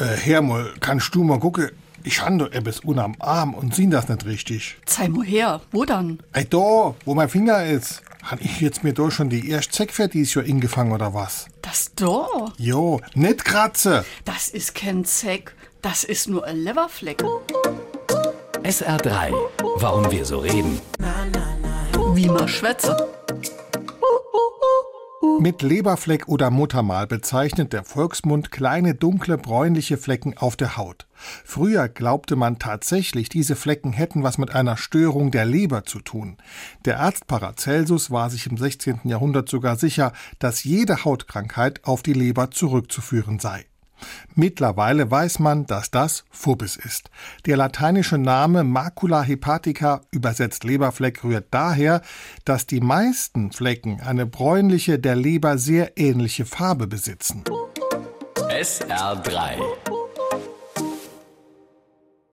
Äh, Hermol, kannst du mal gucken? Ich han doch etwas unterm Arm und sehen das nicht richtig. Zeig mal her, wo dann? Ey, da, wo mein Finger ist. Han ich jetzt mir da schon die erste Zeck für dies Jahr ingefangen oder was? Das da? Jo, nicht kratze. Das ist kein Zeck, das ist nur ein Leverfleck. SR3. Warum wir so reden. Wie man schwätze. Mit Leberfleck oder Muttermal bezeichnet der Volksmund kleine dunkle bräunliche Flecken auf der Haut. Früher glaubte man tatsächlich, diese Flecken hätten was mit einer Störung der Leber zu tun. Der Arzt Paracelsus war sich im 16. Jahrhundert sogar sicher, dass jede Hautkrankheit auf die Leber zurückzuführen sei. Mittlerweile weiß man, dass das Phobis ist. Der lateinische Name Macula hepatica, übersetzt Leberfleck, rührt daher, dass die meisten Flecken eine bräunliche, der Leber sehr ähnliche Farbe besitzen. SR3.